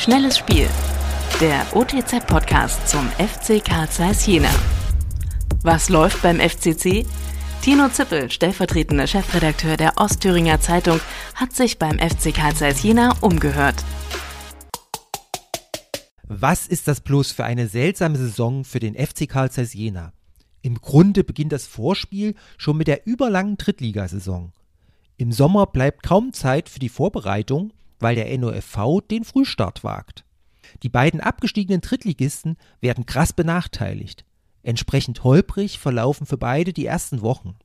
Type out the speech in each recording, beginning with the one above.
Schnelles Spiel. Der OTZ-Podcast zum FC Karl Zeiss Jena. Was läuft beim FCC? Tino Zippel, stellvertretender Chefredakteur der Ostthüringer Zeitung, hat sich beim FC Karl Zeiss Jena umgehört. Was ist das bloß für eine seltsame Saison für den FC Karl Zeiss Jena? Im Grunde beginnt das Vorspiel schon mit der überlangen Drittligasaison. Im Sommer bleibt kaum Zeit für die Vorbereitung, weil der NOFV den Frühstart wagt. Die beiden abgestiegenen Drittligisten werden krass benachteiligt. Entsprechend holprig verlaufen für beide die ersten Wochen.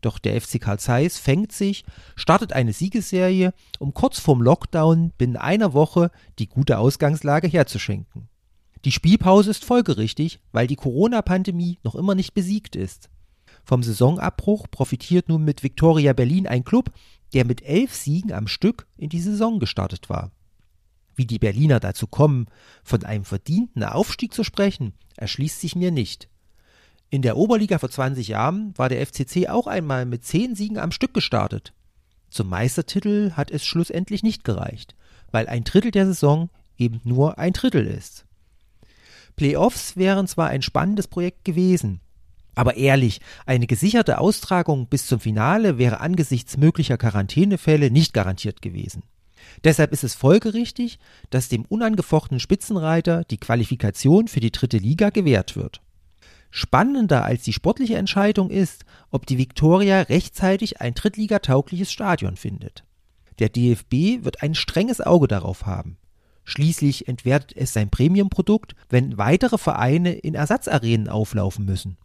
Doch der FC Karl Zeiss fängt sich, startet eine Siegesserie, um kurz vorm Lockdown binnen einer Woche die gute Ausgangslage herzuschenken. Die Spielpause ist folgerichtig, weil die Corona-Pandemie noch immer nicht besiegt ist. Vom Saisonabbruch profitiert nun mit Viktoria Berlin ein Club, der mit elf Siegen am Stück in die Saison gestartet war. Wie die Berliner dazu kommen, von einem verdienten Aufstieg zu sprechen, erschließt sich mir nicht. In der Oberliga vor 20 Jahren war der FCC auch einmal mit zehn Siegen am Stück gestartet. Zum Meistertitel hat es schlussendlich nicht gereicht, weil ein Drittel der Saison eben nur ein Drittel ist. Playoffs wären zwar ein spannendes Projekt gewesen, aber ehrlich, eine gesicherte Austragung bis zum Finale wäre angesichts möglicher Quarantänefälle nicht garantiert gewesen. Deshalb ist es folgerichtig, dass dem unangefochtenen Spitzenreiter die Qualifikation für die dritte Liga gewährt wird. Spannender als die sportliche Entscheidung ist, ob die Viktoria rechtzeitig ein drittligataugliches Stadion findet. Der DFB wird ein strenges Auge darauf haben. Schließlich entwertet es sein Premiumprodukt, wenn weitere Vereine in Ersatzarenen auflaufen müssen.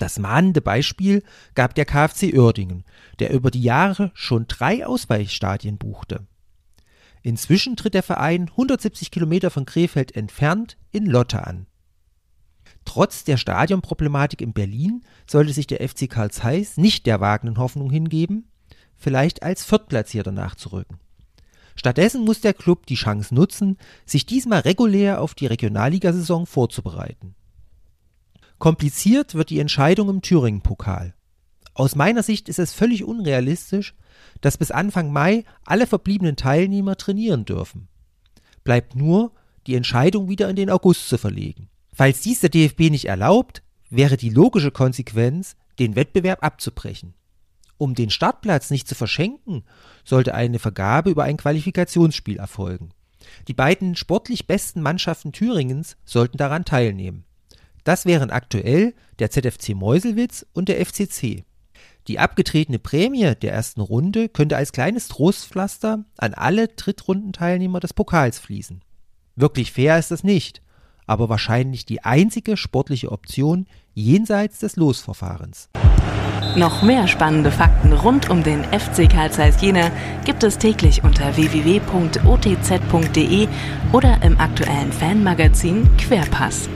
Das mahnende Beispiel gab der KfC Uerdingen, der über die Jahre schon drei Ausweichstadien buchte. Inzwischen tritt der Verein 170 Kilometer von Krefeld entfernt in Lotte an. Trotz der Stadionproblematik in Berlin sollte sich der FC Karl Zeiss nicht der wagenden Hoffnung hingeben, vielleicht als Viertplatzierter nachzurücken. Stattdessen muss der Club die Chance nutzen, sich diesmal regulär auf die Regionalligasaison vorzubereiten. Kompliziert wird die Entscheidung im Thüringen-Pokal. Aus meiner Sicht ist es völlig unrealistisch, dass bis Anfang Mai alle verbliebenen Teilnehmer trainieren dürfen. Bleibt nur, die Entscheidung wieder in den August zu verlegen. Falls dies der DFB nicht erlaubt, wäre die logische Konsequenz, den Wettbewerb abzubrechen. Um den Startplatz nicht zu verschenken, sollte eine Vergabe über ein Qualifikationsspiel erfolgen. Die beiden sportlich besten Mannschaften Thüringens sollten daran teilnehmen. Das wären aktuell der ZFC Meuselwitz und der FCC. Die abgetretene Prämie der ersten Runde könnte als kleines Trostpflaster an alle Drittrundenteilnehmer des Pokals fließen. Wirklich fair ist das nicht, aber wahrscheinlich die einzige sportliche Option jenseits des Losverfahrens. Noch mehr spannende Fakten rund um den FC Karl Zeiss Jena gibt es täglich unter www.otz.de oder im aktuellen Fanmagazin Querpass.